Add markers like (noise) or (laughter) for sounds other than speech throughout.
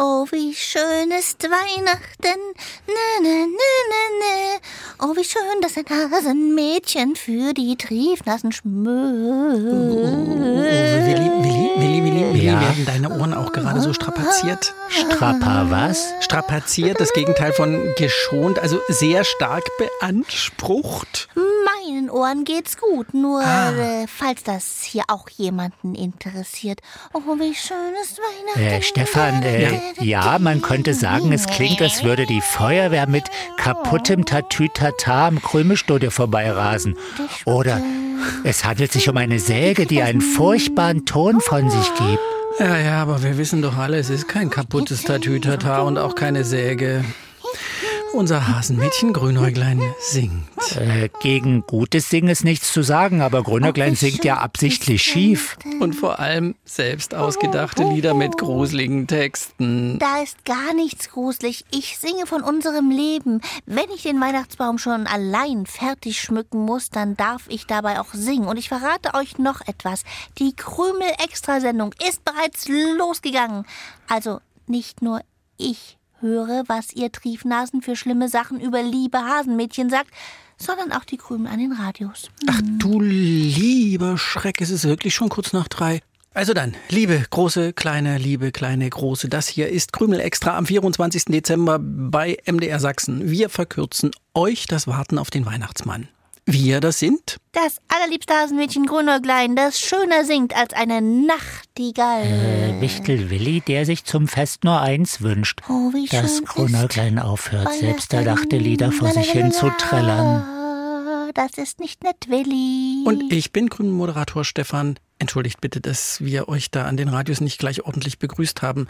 Oh, wie schön ist Weihnachten. Ne, ne, ne, ne, ne. Oh, wie schön, dass ein Hasenmädchen für die Triefnassen schmögt. Willi, Willi, Willi, Ja. werden deine Ohren auch gerade so strapaziert? Strapper was? Strapaziert, das Gegenteil von geschont, also sehr stark beansprucht. Meinen Ohren geht's gut, nur Ah. äh, falls das hier auch jemanden interessiert. Oh, wie schön ist Weihnachten. Äh, Stefan, äh, ja, man könnte sagen, es klingt, als würde die Feuerwehr mit kaputtem Tatütata am Krümelstudio vorbeirasen. Oder es handelt sich um eine Säge, die einen furchtbaren Ton von sich gibt. Ja, ja, aber wir wissen doch alle, es ist kein kaputtes Tatütata und auch keine Säge. Unser Hasenmädchen Grünäuglein singt. Äh, gegen gutes Singen ist nichts zu sagen, aber Grünerglein singt ja absichtlich schief. Und vor allem selbst ausgedachte Lieder mit gruseligen Texten. Da ist gar nichts gruselig. Ich singe von unserem Leben. Wenn ich den Weihnachtsbaum schon allein fertig schmücken muss, dann darf ich dabei auch singen. Und ich verrate euch noch etwas. Die Krümel-Extrasendung ist bereits losgegangen. Also nicht nur ich höre, was ihr Triefnasen für schlimme Sachen über liebe Hasenmädchen sagt, sondern auch die Krümel an den Radios. Ach du lieber Schreck, es ist wirklich schon kurz nach drei. Also dann, liebe große, kleine, liebe kleine, große, das hier ist Krümel Extra am 24. Dezember bei MDR Sachsen. Wir verkürzen euch das Warten auf den Weihnachtsmann. Wir, das sind Das allerliebste Hasenmädchen Grünäuglein, das schöner singt als eine Nachtigall. Äh, Wichtel Willi, der sich zum Fest nur eins wünscht. Oh, wie schön dass ist Grünerglein aufhört, selbst erdachte Lieder vor sich hin zu trällern. Das ist nicht nett, Willi. und ich bin Krümel-Moderator Stefan. Entschuldigt bitte, dass wir euch da an den Radios nicht gleich ordentlich begrüßt haben.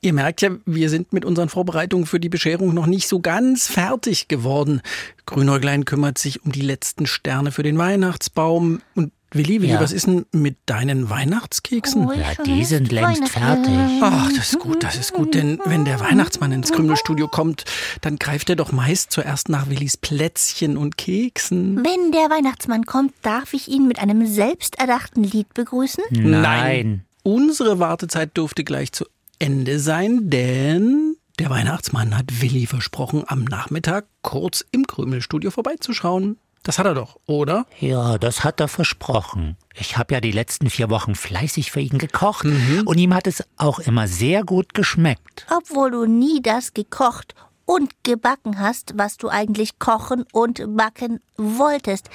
Ihr merkt ja, wir sind mit unseren Vorbereitungen für die Bescherung noch nicht so ganz fertig geworden. Grünäuglein kümmert sich um die letzten Sterne für den Weihnachtsbaum. Und Willi, Willi, Ja. was ist denn mit deinen Weihnachtskeksen? Oh, Ja, die sind längst fertig. Ach, das ist gut, das ist gut, denn wenn der Weihnachtsmann ins Krümelstudio kommt, dann greift er doch meist zuerst nach Willis Plätzchen und Keksen. Wenn der Weihnachtsmann kommt, darf ich ihn mit einem selbsterdachten Lied begrüßen? Nein. Unsere Wartezeit dürfte gleich zu Ende sein, denn der Weihnachtsmann hat Willi versprochen, am Nachmittag kurz im Krümelstudio vorbeizuschauen. Das hat er doch, oder? Ja, das hat er versprochen. Ich habe ja die letzten vier Wochen fleißig für ihn gekocht Mhm. und ihm hat es auch immer sehr gut geschmeckt. Obwohl du nie das gekocht und gebacken hast, was du eigentlich kochen und backen wolltest.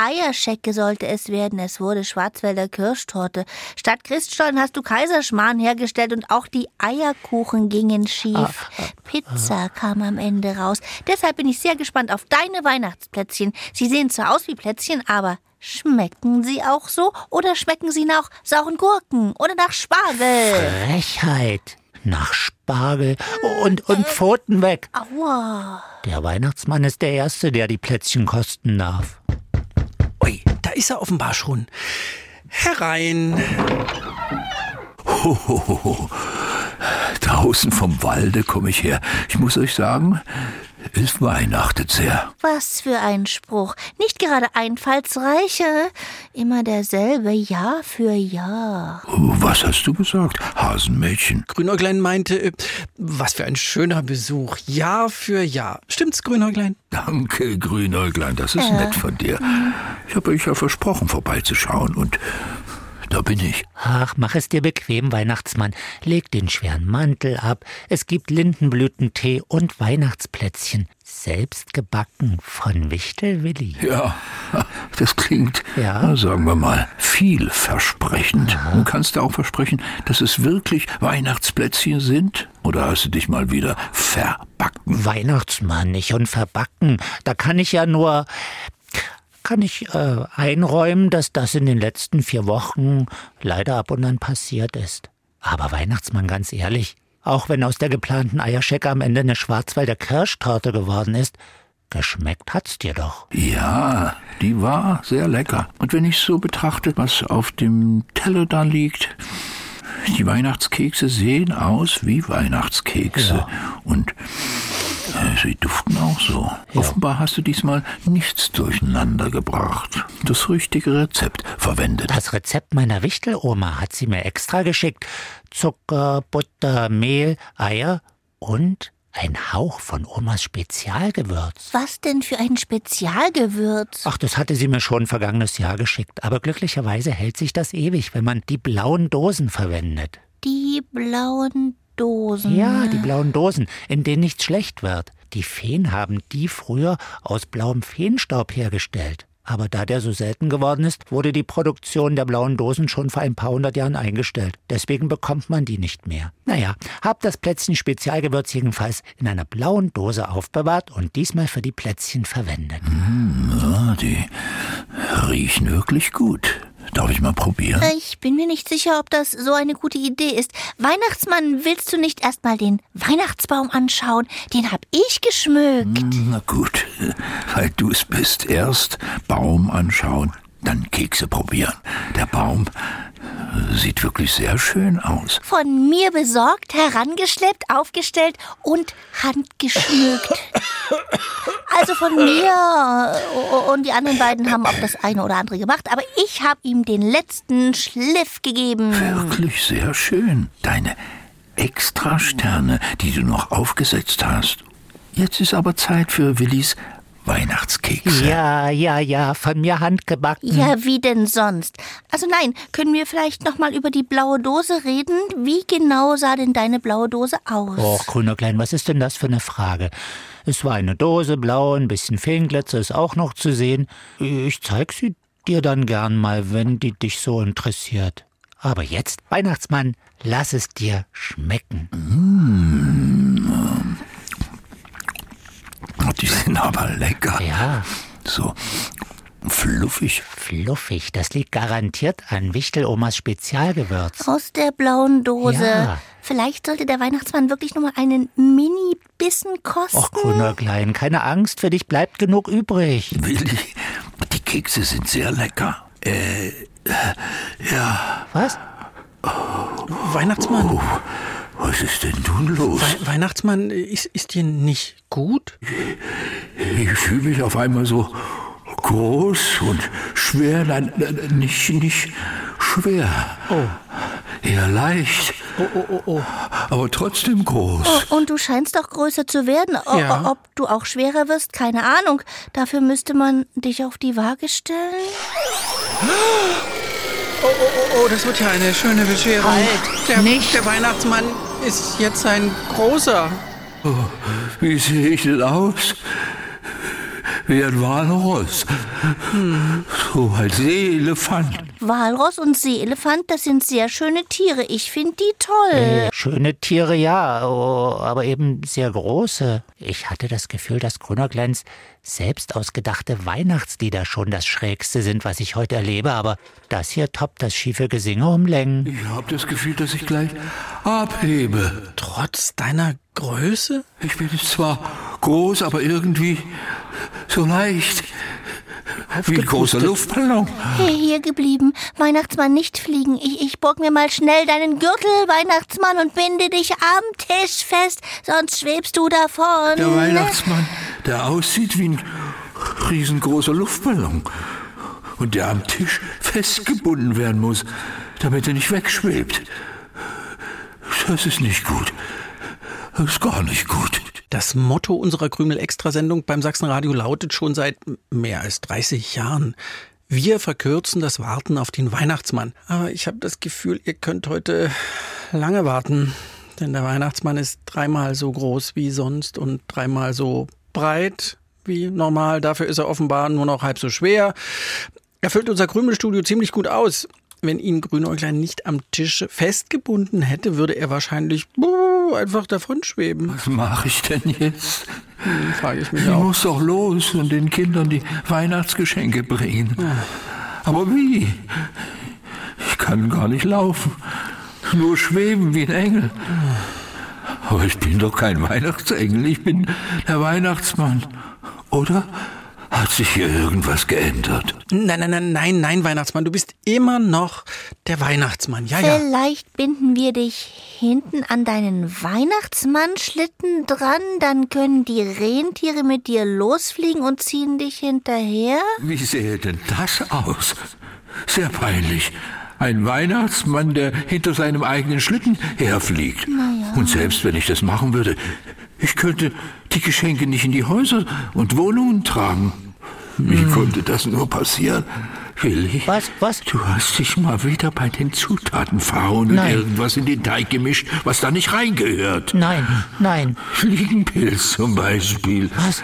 Eierschecke sollte es werden. Es wurde Schwarzwälder Kirschtorte. Statt Christstollen hast du Kaiserschmarrn hergestellt und auch die Eierkuchen gingen schief. Pizza kam am Ende raus. Deshalb bin ich sehr gespannt auf deine Weihnachtsplätzchen. Sie sehen zwar aus wie Plätzchen, aber schmecken sie auch so? Oder schmecken sie nach sauren Gurken oder nach Spargel? Frechheit. Nach Spargel und, und Pfoten weg. Aua. Der Weihnachtsmann ist der Erste, der die Plätzchen kosten darf. Ui, da ist er offenbar schon. Herein. Hohoho. Draußen vom Walde komme ich her. Ich muss euch sagen, es weihnachtet sehr. Was für ein Spruch. Nicht gerade einfallsreich, äh? immer derselbe, Jahr für Jahr. Oh, Was hast du gesagt, Hasenmädchen? Grünäuglein meinte, äh, was für ein schöner Besuch. Jahr für Jahr. Stimmt's, Grünäuglein? Danke, Grünäuglein, das ist nett von dir. Ich habe euch ja versprochen, vorbeizuschauen und da bin ich. Ach, mach es dir bequem, Weihnachtsmann. Leg den schweren Mantel ab. Es gibt Lindenblütentee und Weihnachtsplätzchen. Selbst gebacken von Wichtel Willi. Ja, das klingt, Ja. sagen wir mal, vielversprechend. Du kannst auch versprechen, dass es wirklich Weihnachtsplätzchen sind? Oder hast du dich mal wieder verbacken? Weihnachtsmann, nicht und verbacken. Da kann ich ja nur. Kann ich äh, einräumen, dass das in den letzten vier Wochen leider ab und an passiert ist. Aber Weihnachtsmann, ganz ehrlich, auch wenn aus der geplanten Eierschecke am Ende eine Schwarzwälder Kirschtorte geworden ist, Geschmeckt hat's dir doch. Ja, die war sehr lecker. Und wenn ich so betrachte, was auf dem Teller da liegt, die Weihnachtskekse sehen aus wie Weihnachtskekse. Ja. Und sie duften auch so. Offenbar hast du diesmal nichts durcheinander gebracht. Das richtige Rezept verwendet. Das Rezept meiner Wichteloma hat sie mir extra geschickt. Zucker, Butter, Mehl, Eier und ein Hauch von Omas Spezialgewürz. Was denn für ein Spezialgewürz? Ach, das hatte sie mir schon vergangenes Jahr geschickt. Aber glücklicherweise hält sich das ewig, wenn man die blauen Dosen verwendet. Die blauen Dosen. Ja, die blauen Dosen, in denen nichts schlecht wird. Die Feen haben die früher aus blauem Feenstaub hergestellt. Aber da der so selten geworden ist, wurde die Produktion der blauen Dosen schon vor ein paar hundert Jahren eingestellt. Deswegen bekommt man die nicht mehr. Naja, hab das Plätzchen Spezialgewürz jedenfalls in einer blauen Dose aufbewahrt und diesmal für die Plätzchen verwendet. Ja, die riechen wirklich gut. Darf ich mal probieren? Ich bin mir nicht sicher, ob das so eine gute Idee ist. Weihnachtsmann, willst du nicht erstmal den Weihnachtsbaum anschauen? Den hab ich geschmückt. Na gut, (laughs) weil du es bist. Erst Baum anschauen, dann Kekse probieren. Der Baum äh, sieht wirklich sehr schön aus. Von mir besorgt, herangeschleppt, aufgestellt und handgeschmückt. Also von mir äh, und die anderen beiden haben auch das eine oder andere gemacht, aber ich habe ihm den letzten Schliff gegeben. Wirklich sehr schön. Deine Extrasterne, die du noch aufgesetzt hast. Jetzt ist aber Zeit für Willis Weihnachtskekse. Ja, ja, ja, von mir handgebacken. Ja, wie denn sonst? Also nein, können wir vielleicht noch mal über die blaue Dose reden? Wie genau sah denn deine blaue Dose aus? Och, grüner Klein, was ist denn das für eine Frage? Es war eine Dose, blau, ein bisschen Feenglitzer ist auch noch zu sehen. Ich zeig sie dir dann gern mal, wenn die dich so interessiert. Aber jetzt, Weihnachtsmann, lass es dir schmecken. Die sind aber lecker. Ja, So fluffig. fluffig, das liegt garantiert an Wichtelomas Spezialgewürz. Aus der blauen Dose. Ja. Vielleicht sollte der Weihnachtsmann wirklich noch mal einen Mini-Bissen kosten. Och, grüner Klein, keine Angst, für dich bleibt genug übrig. Willi, die Kekse sind sehr lecker. Äh, ja, Was? Weihnachtsmann, was ist denn nun los? Wei Weihnachtsmann, ist, ist dir nicht gut? Ich fühle mich auf einmal so groß und schwer. Nein, nein, nicht, nicht schwer. Oh. Eher leicht. Oh, oh, oh, oh. Aber trotzdem groß. Oh, und du scheinst doch größer zu werden. O Ja. Ob du auch schwerer wirst, keine Ahnung. Dafür müsste man dich auf die Waage stellen. Oh, oh, oh, das wird ja eine schöne Bescherung. Halt, der, nicht. der Weihnachtsmann ist jetzt ein großer. Wie sehe ich denn aus? Wie ein Walross. So ein Seeelefant. Walross und Seeelefant, das sind sehr schöne Tiere. Ich finde die toll. Schöne Tiere, ja, oh, aber eben sehr große. Ich hatte das Gefühl, dass Grünerglanz selbst ausgedachte Weihnachtslieder schon das Schrägste sind, was ich heute erlebe, aber das hier toppt das schiefe Gesinge um Längen. Ich habe das Gefühl, dass ich gleich abhebe. Trotz deiner Größe? Ich bin zwar groß, aber irgendwie so leicht. Wie ein großer Luftballon. Hier geblieben. Weihnachtsmann, nicht fliegen. Ich, ich borg mir mal schnell deinen Gürtel, Weihnachtsmann, und binde dich am Tisch fest, sonst schwebst du davon. Der Weihnachtsmann, der aussieht wie ein riesengroßer Luftballon. Und der am Tisch festgebunden werden muss, damit er nicht wegschwebt. Das ist nicht gut. Das ist gar nicht gut. Das Motto unserer Krümel-Extrasendung beim Sachsenradio lautet schon seit mehr als 30 Jahren. Wir verkürzen das Warten auf den Weihnachtsmann. Aber ich habe das Gefühl, ihr könnt heute lange warten. Denn der Weihnachtsmann ist dreimal so groß wie sonst und dreimal so breit wie normal. Dafür ist er offenbar nur noch halb so schwer. Er füllt unser Krümelstudio ziemlich gut aus. Wenn ihn Grünäuglein nicht am Tisch festgebunden hätte, würde er wahrscheinlich buh, einfach davonschweben. Was mache ich denn jetzt? Hm, frage ich mich Ich auch. muss doch los und den Kindern die Weihnachtsgeschenke bringen. Aber wie? Ich kann gar nicht laufen. Nur schweben wie ein Engel. Aber ich bin doch kein Weihnachtsengel. Ich bin der Weihnachtsmann. Oder hat sich hier irgendwas geändert? Nein, nein, nein, nein, nein, Weihnachtsmann, du bist immer noch der Weihnachtsmann. Ja, ja. Vielleicht binden wir dich hinten an deinen Weihnachtsmannschlitten dran, dann können die Rentiere mit dir losfliegen und ziehen dich hinterher. Wie sähe denn das aus? Sehr peinlich. Ein Weihnachtsmann, der hinter seinem eigenen Schlitten herfliegt. Und selbst wenn ich das machen würde, ich könnte die Geschenke nicht in die Häuser und Wohnungen tragen. Wie konnte das nur passieren? Willi, Was, was? du hast dich mal wieder bei den Zutaten verhauen und irgendwas in den Teig gemischt, was da nicht reingehört. Nein, nein. Fliegenpilz zum Beispiel. Was?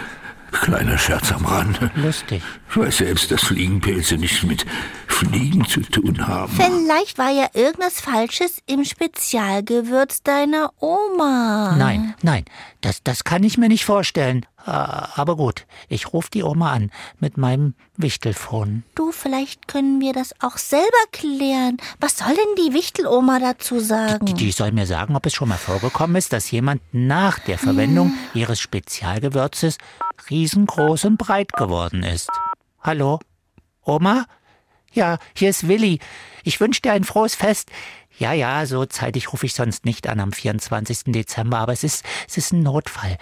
Kleiner Scherz am Rande. Lustig. Ich weiß selbst, dass Fliegenpilze nichts mit Fliegen zu tun haben. Vielleicht war ja irgendwas Falsches im Spezialgewürz deiner Oma. Nein, nein, das, das kann ich mir nicht vorstellen. Äh, Aber gut, ich rufe die Oma an mit meinem Wichtelfon. Du, vielleicht können wir das auch selber klären. Was soll denn die Wichteloma dazu sagen? Die, die soll mir sagen, ob es schon mal vorgekommen ist, dass jemand nach der Verwendung ihres Spezialgewürzes riesengroß und breit geworden ist. Hallo? Oma? Ja, hier ist Willi. Ich wünsche dir ein frohes Fest. Ja, ja, so zeitig rufe ich sonst nicht an am 24. Dezember, aber es ist, es ist ein Notfall.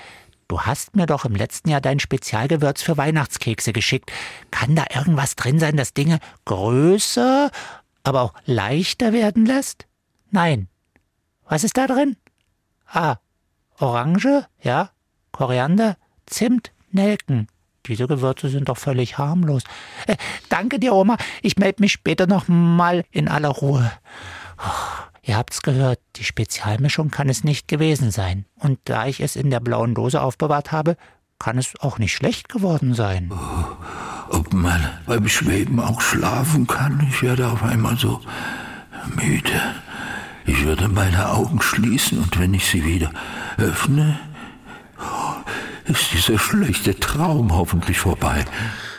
Du hast mir doch im letzten Jahr dein Spezialgewürz für Weihnachtskekse geschickt. Kann da irgendwas drin sein, das Dinge größer, aber auch leichter werden lässt? Nein. Was ist da drin? Ah, Orange, ja, Koriander, Zimt, Nelken. Diese Gewürze sind doch völlig harmlos. Äh, danke dir, Oma. Ich melde mich später noch mal in aller Ruhe. Oh, ihr habt's gehört, die Spezialmischung kann es nicht gewesen sein. Und da ich es in der blauen Dose aufbewahrt habe, kann es auch nicht schlecht geworden sein. Ob man beim Schweben auch schlafen kann? Ich werde auf einmal so müde. Ich würde meine Augen schließen und wenn ich sie wieder öffne, ist dieser schlechte Traum hoffentlich vorbei.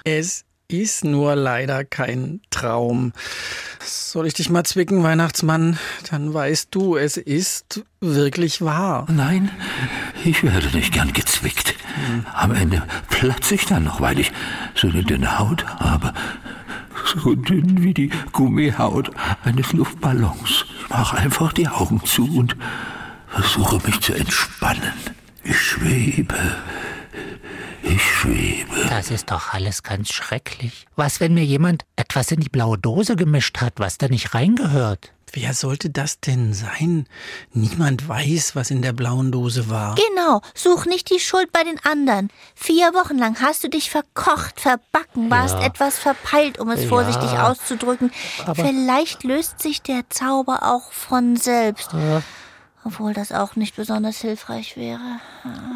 Es ist nur leider kein Traum. Soll ich dich mal zwicken, Weihnachtsmann? Dann weißt du, es ist wirklich wahr. Nein, ich werde nicht gern gezwickt. Am Ende platze ich dann noch, weil ich so eine dünne Haut habe. So dünn wie die Gummihaut eines Luftballons. Ich mache einfach die Augen zu und versuche mich zu entspannen. Ich schwebe. Ich schwebe. Das ist doch alles ganz schrecklich. Was, wenn mir jemand etwas in die blaue Dose gemischt hat, was da nicht reingehört? Wer sollte das denn sein? Niemand weiß, was in der blauen Dose war. Genau, such nicht die Schuld bei den anderen. Vier Wochen lang hast du dich verkocht, verbacken, warst Ja. etwas verpeilt, um es Ja. vorsichtig auszudrücken. Aber- Vielleicht löst sich der Zauber auch von selbst. Obwohl das auch nicht besonders hilfreich wäre.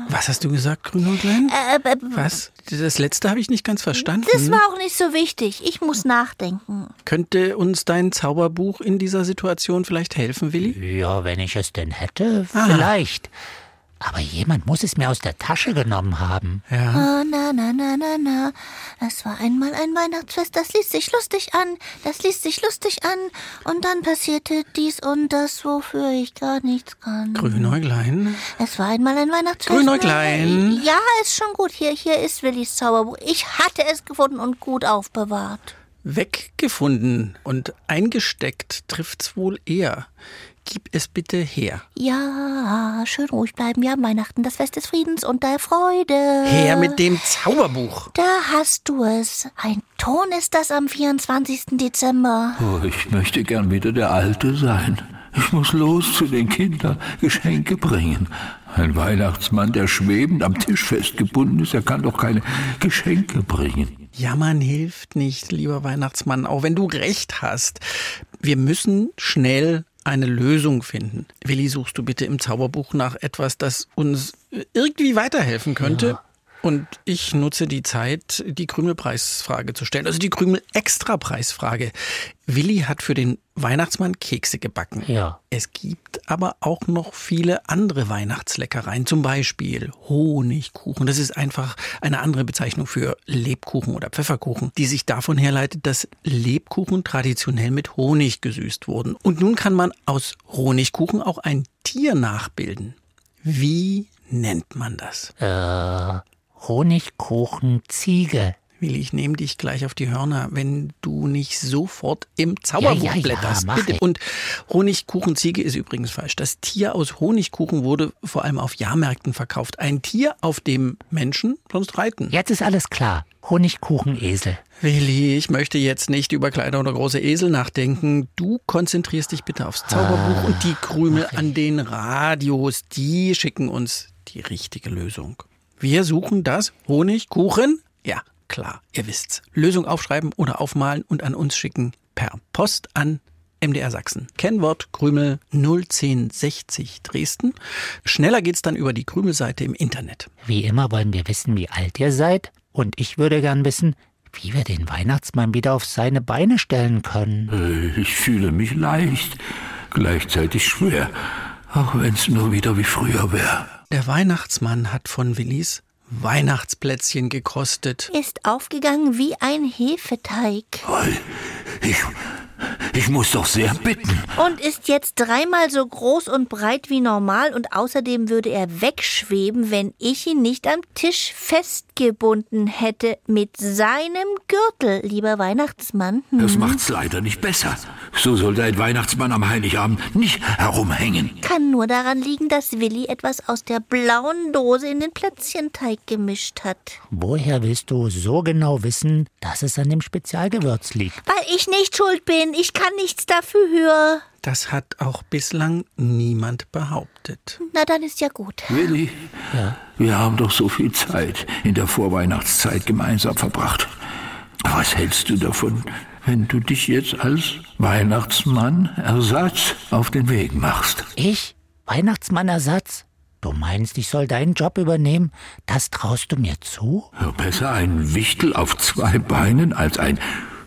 Was hast du gesagt, Grünhäutlein? Äh, äh, Was? Das letzte habe ich nicht ganz verstanden. das war auch nicht so wichtig. Ich muss nachdenken. Könnte uns dein Zauberbuch in dieser Situation vielleicht helfen, Willi? Ja, wenn ich es denn hätte, vielleicht. Aber jemand muss es mir aus der Tasche genommen haben. Ja. Oh, na, na, na, na, na. Es war einmal ein Weihnachtsfest, das ließ sich lustig an, das ließ sich lustig an. Und dann passierte dies und das, wofür ich gar nichts kann. Grünäuglein? Es war einmal ein Weihnachtsfest. Grünäuglein. Ja, ist schon gut. Hier, hier ist Willis Zauberbuch. Ich hatte es gefunden und gut aufbewahrt. Weggefunden und eingesteckt trifft's wohl eher. Gib es bitte her. Ja, schön ruhig bleiben. Wir haben Weihnachten, das Fest des Friedens und der Freude. Her mit dem Zauberbuch. Da hast du es. Ein Ton ist das am 24. Dezember. Oh, ich möchte gern wieder der Alte sein. Ich muss los zu den Kindern, Geschenke bringen. Ein Weihnachtsmann, der schwebend am Tisch festgebunden ist, er kann doch keine Geschenke bringen. Jammern hilft nicht, lieber Weihnachtsmann, auch wenn du recht hast. Wir müssen schnell eine Lösung finden. Willi, suchst du bitte im Zauberbuch nach etwas, das uns irgendwie weiterhelfen könnte? Und ich nutze die Zeit, die Krümelpreisfrage zu stellen, also die Krümel-Extra-Preisfrage. Willi hat für den Weihnachtsmann Kekse gebacken. Ja. Es gibt aber auch noch viele andere Weihnachtsleckereien, zum Beispiel Honigkuchen. Das ist einfach eine andere Bezeichnung für Lebkuchen oder Pfefferkuchen, die sich davon herleitet, dass Lebkuchen traditionell mit Honig gesüßt wurden. Und nun kann man aus Honigkuchen auch ein Tier nachbilden. Wie nennt man das? Äh, Honigkuchenziege. Willi, ich nehme dich gleich auf die Hörner, wenn du nicht sofort im Zauberbuch Ja, ja, ja, blätterst. mach Bitte. ich. Und Honigkuchenziege ist übrigens falsch. Das Tier aus Honigkuchen wurde vor allem auf Jahrmärkten verkauft. Ein Tier, auf dem Menschen sonst reiten. Jetzt ist alles klar. Honigkuchenesel. Willi, ich möchte jetzt nicht über kleine oder große Esel nachdenken. Du konzentrierst dich bitte aufs Zauberbuch und die Krümel an den Radios, die schicken uns die richtige Lösung. Wir suchen das Honigkuchen? Ja, klar, ihr wisst's. Lösung aufschreiben oder aufmalen und an uns schicken per Post an MDR Sachsen. Kennwort Krümel 01060 Dresden. Schneller geht's dann über die Krümelseite im Internet. Wie immer wollen wir wissen, wie alt ihr seid. Und ich würde gern wissen, wie wir den Weihnachtsmann wieder auf seine Beine stellen können. Äh, Ich fühle mich leicht, gleichzeitig schwer, auch wenn's nur wieder wie früher wäre. Der Weihnachtsmann hat von Willis Weihnachtsplätzchen gekostet. Ist aufgegangen wie ein Hefeteig Ich, ich muss doch sehr bitten. und ist jetzt dreimal so groß und breit wie normal und außerdem würde er wegschweben, wenn ich ihn nicht am Tisch festgebunden hätte mit seinem Gürtel, lieber Weihnachtsmann. Hm. Das macht's leider nicht besser. So sollte ein Weihnachtsmann am Heiligabend nicht herumhängen. Kann nur daran liegen, dass Willi etwas aus der blauen Dose in den Plätzchenteig gemischt hat. Woher willst du so genau wissen, dass es an dem Spezialgewürz liegt? Weil ich nicht schuld bin, ich kann nichts dafür. Das hat auch bislang niemand behauptet. Na, dann ist ja gut. Willi, wir haben doch so viel Zeit in der Vorweihnachtszeit gemeinsam verbracht. Was hältst du davon, wenn du dich jetzt als Weihnachtsmann Ersatz auf den Weg machst? Ich? Weihnachtsmannersatz? Du meinst, ich soll deinen Job übernehmen? Das traust du mir zu? Ja, besser ein Wichtel auf zwei Beinen als ein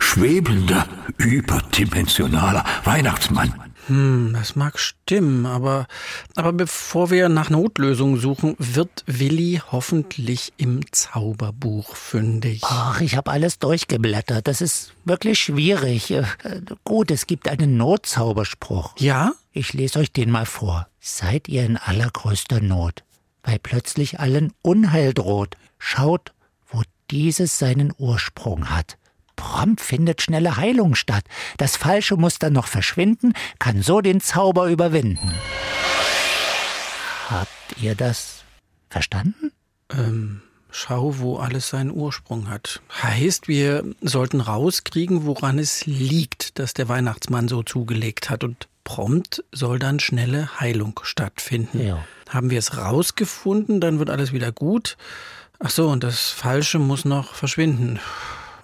schwebender, überdimensionaler Weihnachtsmann. Hm, das mag stimmen, aber, aber bevor wir nach Notlösungen suchen, wird Willi hoffentlich im Zauberbuch fündig. Ach, ich habe alles durchgeblättert. Das ist wirklich schwierig. Äh, Gut, es gibt einen Notzauberspruch. Ja? Ich lese euch den mal vor. Seid ihr in allergrößter Not, weil plötzlich allen Unheil droht, schaut, wo dieses seinen Ursprung hat. Prompt findet schnelle Heilung statt. Das Falsche muss dann noch verschwinden, kann so den Zauber überwinden. Habt ihr das verstanden? Ähm, schau, wo alles seinen Ursprung hat. Heißt, wir sollten rauskriegen, woran es liegt, dass der Weihnachtsmann so zugelegt hat und prompt soll dann schnelle Heilung stattfinden. Ja. Haben wir es rausgefunden, dann wird alles wieder gut. Ach so, und das Falsche muss noch verschwinden.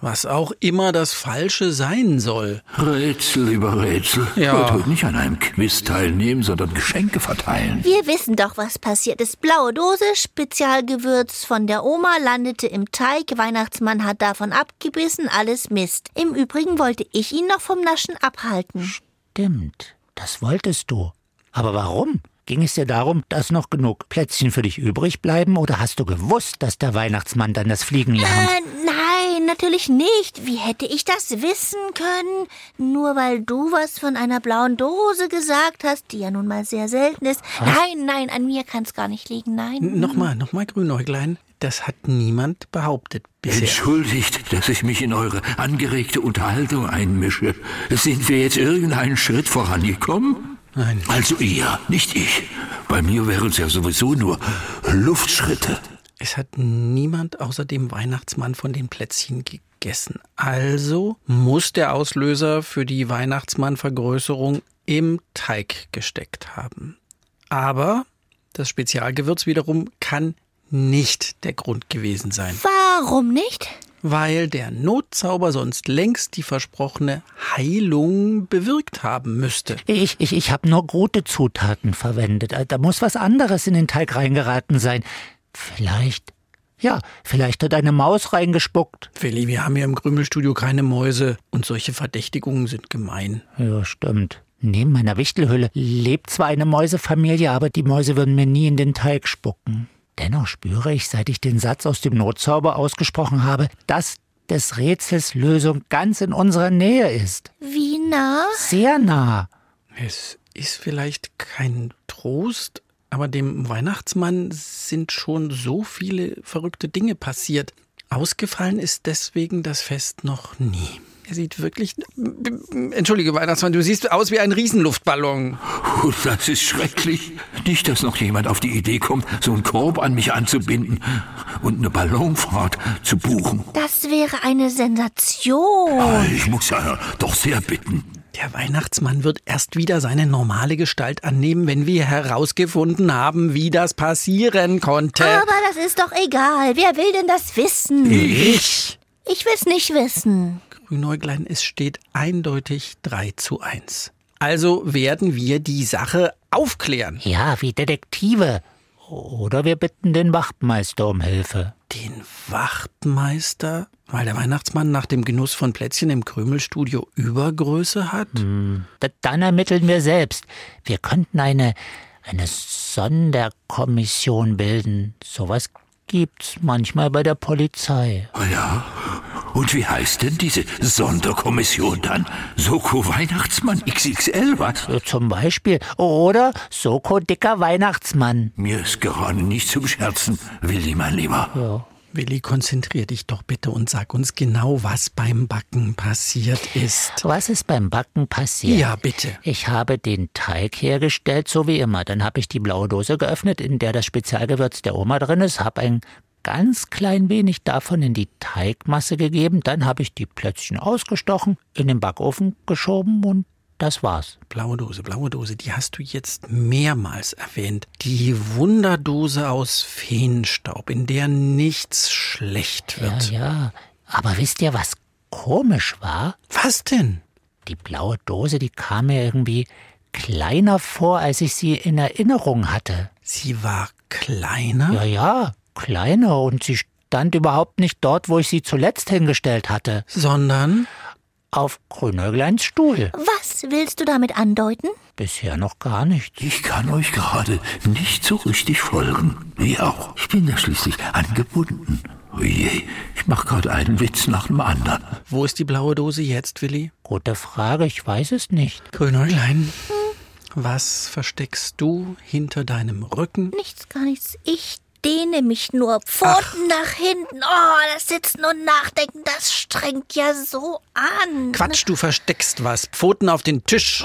Was auch immer das Falsche sein soll. Rätsel über Rätsel. Ja. Wollt heute nicht an einem Quiz teilnehmen, sondern Geschenke verteilen. Wir wissen doch, was passiert ist. Blaue Dose, Spezialgewürz von der Oma, landete im Teig. Weihnachtsmann hat davon abgebissen, alles Mist. Im Übrigen wollte ich ihn noch vom Naschen abhalten. Stimmt, das wolltest du. Aber warum? Ging es dir darum, dass noch genug Plätzchen für dich übrig bleiben oder hast du gewusst, dass der Weihnachtsmann dann das Fliegen lernt? Äh, nein, natürlich nicht. Wie hätte ich das wissen können? Nur weil du was von einer blauen Dose gesagt hast, die ja nun mal sehr selten ist. Nein, nein, an mir kann es gar nicht liegen, nein. Nochmal, nochmal, Grünäuglein. Das hat niemand behauptet bisher. Entschuldigt, dass ich mich in eure angeregte Unterhaltung einmische. Sind wir jetzt irgendeinen Schritt vorangekommen? Nein. Also ihr, nicht ich. Bei mir wären es ja sowieso nur Luftschritte. Es hat niemand außer dem Weihnachtsmann von den Plätzchen gegessen. Also muss der Auslöser für die Weihnachtsmann-Vergrößerung im Teig gesteckt haben. Aber das Spezialgewürz wiederum kann nicht der Grund gewesen sein, Warum nicht? weil der Notzauber sonst längst die versprochene Heilung bewirkt haben müsste. Ich, ich, ich habe nur gute Zutaten verwendet. Da muss was anderes in den Teig reingeraten sein. Vielleicht, ja, vielleicht hat eine Maus reingespuckt. Willi, wir haben hier im Krümelstudio keine Mäuse und solche Verdächtigungen sind gemein. Ja, stimmt. Neben meiner Wichtelhülle lebt zwar eine Mäusefamilie, aber die Mäuse würden mir nie in den Teig spucken. Dennoch spüre ich, seit ich den Satz aus dem Notzauber ausgesprochen habe, dass des Rätsels Lösung ganz in unserer Nähe ist. Wie nah? Sehr nah. Es ist vielleicht kein Trost, Aber dem Weihnachtsmann sind schon so viele verrückte Dinge passiert. Ausgefallen ist deswegen das Fest noch nie. Er sieht wirklich. Entschuldige, Weihnachtsmann, du siehst aus wie ein Riesenluftballon. Das ist schrecklich. Nicht, dass noch jemand auf die Idee kommt, so einen Korb an mich anzubinden und eine Ballonfahrt zu buchen. Das wäre eine Sensation. Ah, Ich muss ja doch sehr bitten. Der Weihnachtsmann wird erst wieder seine normale Gestalt annehmen, wenn wir herausgefunden haben, wie das passieren konnte. Aber das ist doch egal. Wer will denn das wissen? Ich. Ich will's nicht wissen. Grünäuglein, es steht eindeutig 3 zu 1. Also werden wir die Sache aufklären. Ja, wie Detektive. Oder wir bitten den Wachtmeister um Hilfe. Den Wachtmeister? Weil der Weihnachtsmann nach dem Genuss von Plätzchen im Krümelstudio Übergröße hat? Da- Dann ermitteln wir selbst. Wir könnten eine, eine Sonderkommission bilden. Sowas gibt's manchmal bei der Polizei. Ah Ja. Und wie heißt denn diese Sonderkommission dann? Soko Weihnachtsmann XXL, was? Zum Beispiel. Oder Soko dicker Weihnachtsmann. Mir ist gerade nicht zum Scherzen, Willi, mein Lieber. Willi, konzentrier dich doch bitte und sag uns genau, was beim Backen passiert ist. Was ist beim Backen passiert? Ja, bitte. Ich habe den Teig hergestellt, so wie immer. Dann habe ich die blaue Dose geöffnet, in der das Spezialgewürz der Oma drin ist, habe ein ganz klein wenig davon in die Teigmasse gegeben, dann habe ich die Plätzchen ausgestochen, in den Backofen geschoben und das war's. Blaue Dose, blaue Dose, die hast du jetzt mehrmals erwähnt. Die Wunderdose aus Feenstaub, in der nichts schlecht Ja, wird. ja. Aber wisst ihr, was komisch war? Was denn? Die blaue Dose, die kam mir irgendwie kleiner vor, als ich sie in Erinnerung hatte. Sie war kleiner? Ja, ja, kleiner und sie stand überhaupt nicht dort, wo ich sie zuletzt hingestellt hatte. Sondern Auf Grünäugleins Stuhl. Was willst du damit andeuten? Bisher noch gar nichts. Ich kann euch gerade nicht so richtig folgen. Wie auch. Ich bin ja schließlich angebunden. Oje, ich mache gerade einen Witz nach dem anderen. wo ist die blaue Dose jetzt, Willi? Gute Frage, ich weiß es nicht. Grünäuglein, was versteckst du hinter deinem Rücken? Nichts, gar nichts. Ich dehne mich nur Pfoten nach hinten. Oh, das Sitzen und Nachdenken, das strengt ja so an. Quatsch, du versteckst was. Pfoten auf den Tisch.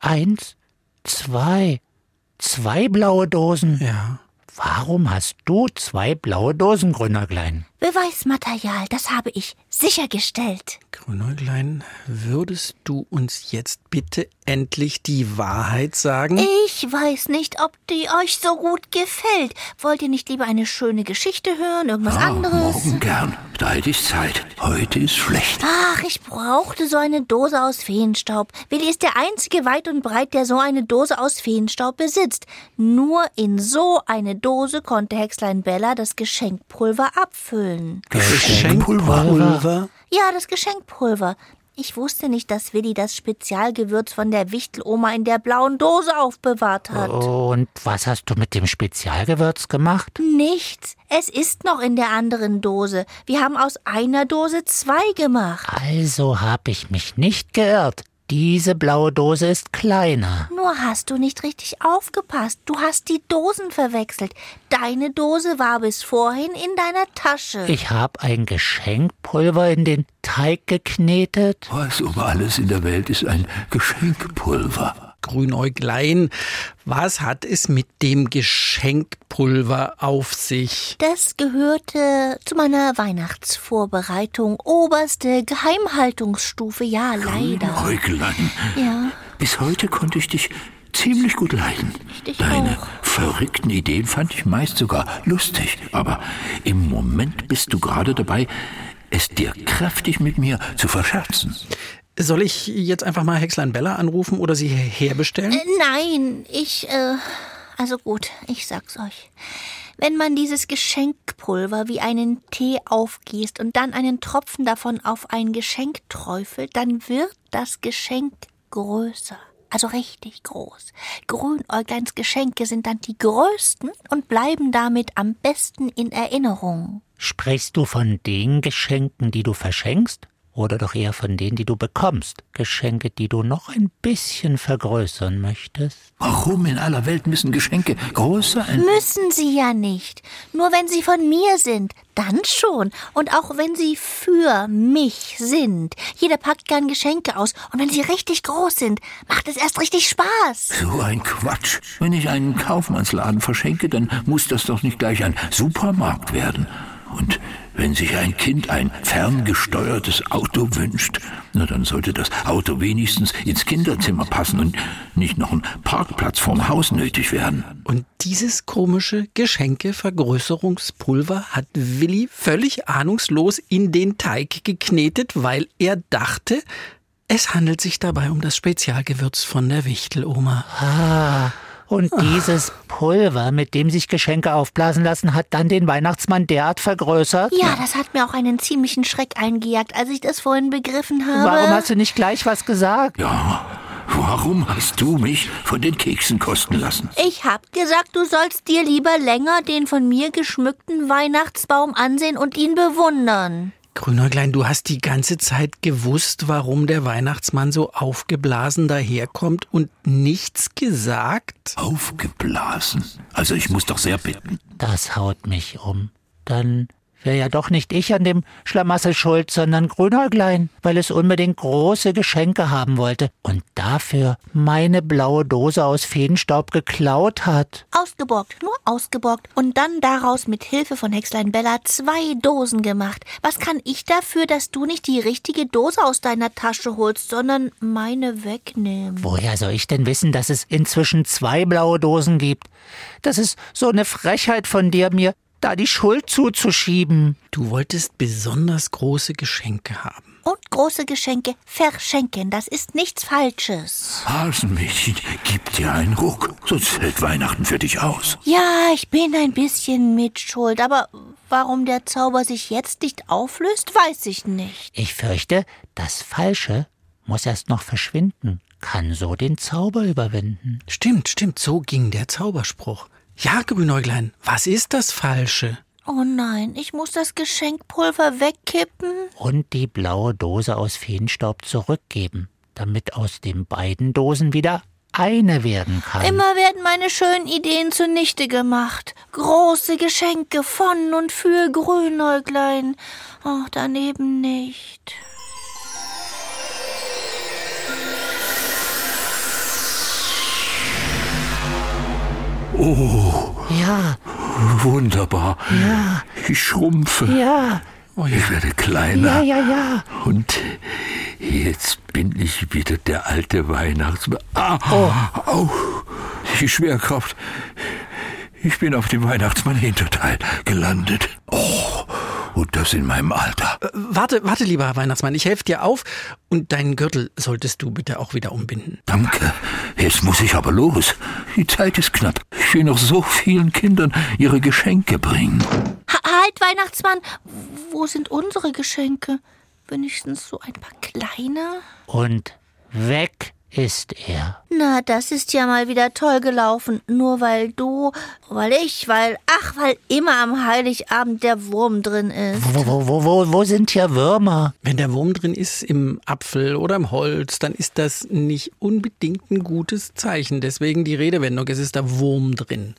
Eins, zwei, zwei blaue Dosen. Ja. Warum hast du zwei blaue Dosen, Grünäuglein? Beweismaterial, das habe ich sichergestellt. Grünäuglein, würdest du uns jetzt bitte endlich die Wahrheit sagen? Ich weiß nicht, ob die euch so gut gefällt. Wollt ihr nicht lieber eine schöne Geschichte hören, irgendwas anderes? Morgen gern. Da hätte ich Zeit. Heute ist schlecht. Ach, ich brauchte so eine Dose aus Feenstaub. Willi ist der einzige weit und breit, der so eine Dose aus Feenstaub besitzt. Nur in so eine Dose konnte Hexlein Bella das Geschenkpulver abfüllen. Geschenkpulver? Ja, das Geschenkpulver. Ich wusste nicht, dass Willi das Spezialgewürz von der Wichteloma in der blauen Dose aufbewahrt hat. Und was hast du mit dem Spezialgewürz gemacht? Nichts. Es ist noch in der anderen Dose. Wir haben aus einer Dose zwei gemacht. Also habe ich mich nicht geirrt. Diese blaue Dose ist kleiner. Nur hast du nicht richtig aufgepasst. Du hast die Dosen verwechselt. Deine Dose war bis vorhin in deiner Tasche. Ich habe ein Geschenkpulver in den Teig geknetet. Was um alles in der Welt ist ein Geschenkpulver? Grünäuglein, was hat es mit dem Geschenkpulver auf sich? das gehörte zu meiner Weihnachtsvorbereitung. Oberste Geheimhaltungsstufe, ja, leider. Äuglein. Ja, Bis heute konnte ich dich ziemlich gut leiden. dich Deine auch. verrückten Ideen fand ich meist sogar lustig. Aber im Moment bist du gerade dabei, es dir kräftig mit mir zu verscherzen. Soll ich jetzt einfach mal Hexlein Bella anrufen oder sie herbestellen? Äh, Nein, ich, äh, also gut, ich sag's euch. Wenn man dieses Geschenkpulver wie einen Tee aufgießt und dann einen Tropfen davon auf ein Geschenk träufelt, dann wird das Geschenk größer. Also richtig groß. Grünäugleins Geschenke sind dann die größten und bleiben damit am besten in Erinnerung. Sprichst du von den Geschenken, die du verschenkst? Oder doch eher von denen, die du bekommst? Geschenke, die du noch ein bisschen vergrößern möchtest? Warum in aller Welt müssen Geschenke groß sein? Müssen sie ja nicht. Nur wenn sie von mir sind, dann schon. Und auch wenn sie für mich sind. Jeder packt gern Geschenke aus. Und wenn sie richtig groß sind, macht es erst richtig Spaß. So ein Quatsch. Wenn ich einen Kaufmannsladen verschenke, dann muss das doch nicht gleich ein Supermarkt werden. Und wenn sich ein Kind ein ferngesteuertes Auto wünscht, na dann sollte das Auto wenigstens ins Kinderzimmer passen und nicht noch ein Parkplatz vorm Haus nötig werden. Und dieses komische Geschenkevergrößerungspulver hat Willi völlig ahnungslos in den Teig geknetet, weil er dachte, es handelt sich dabei um das Spezialgewürz von der Wichteloma. Ah, und dieses Pulver, mit dem sich Geschenke aufblasen lassen, hat dann den Weihnachtsmann derart vergrößert? Ja, das hat mir auch einen ziemlichen Schreck eingejagt, als ich das vorhin begriffen habe. Warum hast du nicht gleich was gesagt? Ja, warum hast du mich von den Keksen kosten lassen? Ich hab gesagt, du sollst dir lieber länger den von mir geschmückten Weihnachtsbaum ansehen und ihn bewundern. Grünäuglein, du hast die ganze Zeit gewusst, warum der Weihnachtsmann so aufgeblasen daherkommt und nichts gesagt? Aufgeblasen? Also ich muss doch sehr bitten. Das haut mich um. Dann wäre ja doch nicht ich an dem Schlamassel schuld, sondern Grünäuglein, weil es unbedingt große Geschenke haben wollte und dafür meine blaue Dose aus Feenstaub geklaut hat. Ausgeborgt, nur ausgeborgt und dann daraus mit Hilfe von Hexlein Bella zwei Dosen gemacht. Was kann ich dafür, dass du nicht die richtige Dose aus deiner Tasche holst, sondern meine wegnimmst? Woher soll ich denn wissen, dass es inzwischen zwei blaue Dosen gibt? Das ist so eine Frechheit von dir, mir da die Schuld zuzuschieben. Du wolltest besonders große Geschenke haben. Und große Geschenke verschenken, das ist nichts Falsches. Hasenmädchen, gib dir einen Ruck, sonst fällt Weihnachten für dich aus. Ja, ich bin ein bisschen mitschuld, aber warum der Zauber sich jetzt nicht auflöst, weiß ich nicht. Ich fürchte, das Falsche muss erst noch verschwinden, kann so den Zauber überwinden. Stimmt, stimmt, so ging der Zauberspruch. Ja, Grünäuglein, was ist das Falsche? Oh nein, ich muss das Geschenkpulver wegkippen. Und die blaue Dose aus Feenstaub zurückgeben, damit aus den beiden Dosen wieder eine werden kann. Immer werden meine schönen Ideen zunichte gemacht. Große Geschenke von und für Grünäuglein. Oh, daneben nicht. Oh, Ja, wunderbar. ja, Ich schrumpfe. ja, Ich werde kleiner. ja, ja, ja. Und jetzt bin ich wieder der alte Weihnachtsmann. Ah, au, die Schwerkraft. Ich bin auf dem Weihnachtsmann-Hinterteil gelandet. Oh, und das in meinem Alter. Warte, warte, lieber Herr Weihnachtsmann, ich helfe dir auf und deinen Gürtel solltest du bitte auch wieder umbinden. Danke. Jetzt muss ich aber los. Die Zeit ist knapp. Ich will noch so vielen Kindern ihre Geschenke bringen. Ha halt, Weihnachtsmann, wo sind unsere Geschenke? Wenigstens so ein paar kleine? Und weg ist er. Na, das ist ja mal wieder toll gelaufen. Nur weil du, weil ich, weil, ach, weil immer am Heiligabend der Wurm drin ist. Wo, wo, wo, wo, wo sind hier Würmer? Wenn der Wurm drin ist im Apfel oder im Holz, dann ist das nicht unbedingt ein gutes Zeichen. Deswegen die Redewendung, es ist der Wurm drin.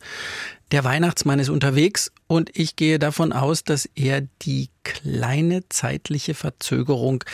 Der Weihnachtsmann ist unterwegs und ich gehe davon aus, dass er die kleine zeitliche Verzögerung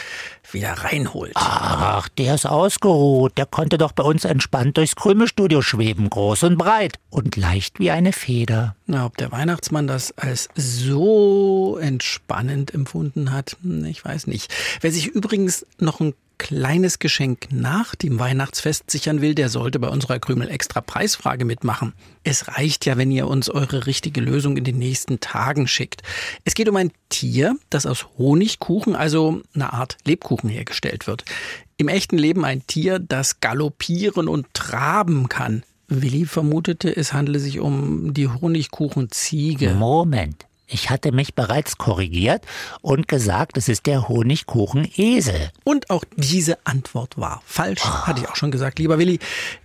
wieder reinholt. Ach, der ist ausgeruht. Der konnte doch bei uns entspannt durchs Krümelstudio schweben, groß und breit und leicht wie eine Feder. Na, ob der Weihnachtsmann das als so entspannend empfunden hat, hm, ich weiß nicht. Wer sich übrigens noch ein kleines Geschenk nach dem Weihnachtsfest sichern will, der sollte bei unserer Krümel extra Preisfrage mitmachen. Es reicht ja, wenn ihr uns eure richtige Lösung in den nächsten Tagen schickt. Es geht um ein Tier, das aus Honigkuchen, also eine Art Lebkuchen hergestellt wird. Im echten Leben ein Tier, das galoppieren und traben kann. Willi vermutete, es handele sich um die Honigkuchenziege. Moment. Ich hatte mich bereits korrigiert und gesagt, es ist der Honigkuchen-Esel. Und auch diese Antwort war falsch, hatte ich auch schon gesagt. Lieber Willi,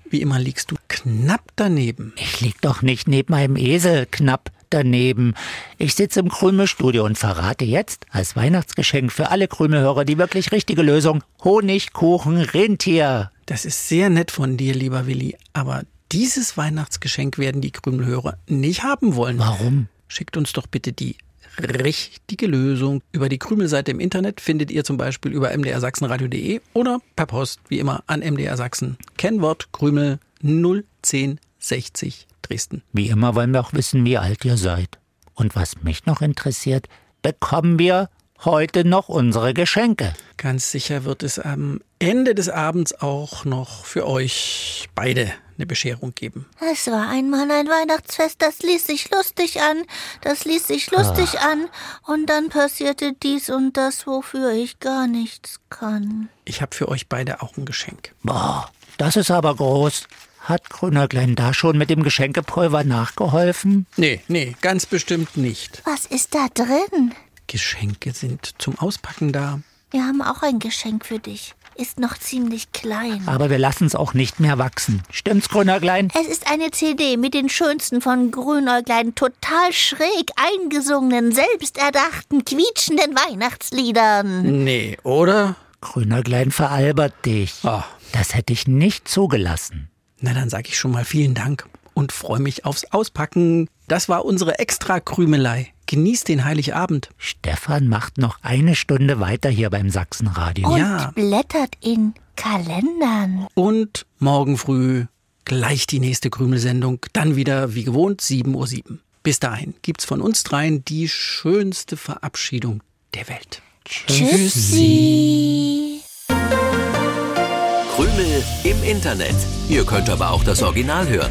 wie immer liegst du knapp daneben. Ich lieg doch nicht neben meinem Esel knapp daneben. Ich sitze im Krümelstudio und verrate jetzt als Weihnachtsgeschenk für alle Krümelhörer die wirklich richtige Lösung. Honigkuchen Rentier. Das ist sehr nett von dir, lieber Willi, aber dieses Weihnachtsgeschenk werden die Krümelhörer nicht haben wollen. Warum? Schickt uns doch bitte die richtige Lösung. Über die Krümelseite im Internet findet ihr zum Beispiel über mdrsachsenradio.de oder per Post, wie immer, an MDR Sachsen. Kennwort Krümel 01060 Dresden. Wie immer wollen wir auch wissen, wie alt ihr seid. Und was mich noch interessiert, bekommen wir heute noch unsere Geschenke. Ganz sicher wird es am Ende des Abends auch noch für euch beide eine Bescherung geben. Es war einmal ein Weihnachtsfest, das ließ sich lustig an, das ließ sich lustig Ah. an, und dann passierte dies und das, wofür ich gar nichts kann. Ich habe für euch beide auch ein Geschenk. Boah, das ist aber groß. Hat Grünerglein da schon mit dem Geschenkepulver nachgeholfen? Nee, nee, ganz bestimmt nicht. Was ist da drin? Geschenke sind zum Auspacken da. Wir haben auch ein Geschenk für dich. Ist noch ziemlich klein. Aber wir lassen es auch nicht mehr wachsen. Stimmt's, Grünerglein? Es ist eine CD mit den schönsten von Grünäuglein total schräg eingesungenen, selbsterdachten, quietschenden Weihnachtsliedern. Nee, oder? Grünerglein veralbert dich. Ah, Das hätte ich nicht zugelassen. na dann sage ich schon mal vielen Dank und freue mich aufs Auspacken. Das war unsere Extra-Krümelei. Genießt den Heiligabend. Stefan macht noch eine Stunde weiter hier beim Sachsenradio. Und Ja. blättert in Kalendern. Und morgen früh gleich die nächste Krümelsendung. Dann wieder wie gewohnt 7.07 Uhr. Bis dahin gibt's von uns dreien die schönste Verabschiedung der Welt. Tschüssi. Krümel im Internet. Ihr könnt aber auch das Original hören.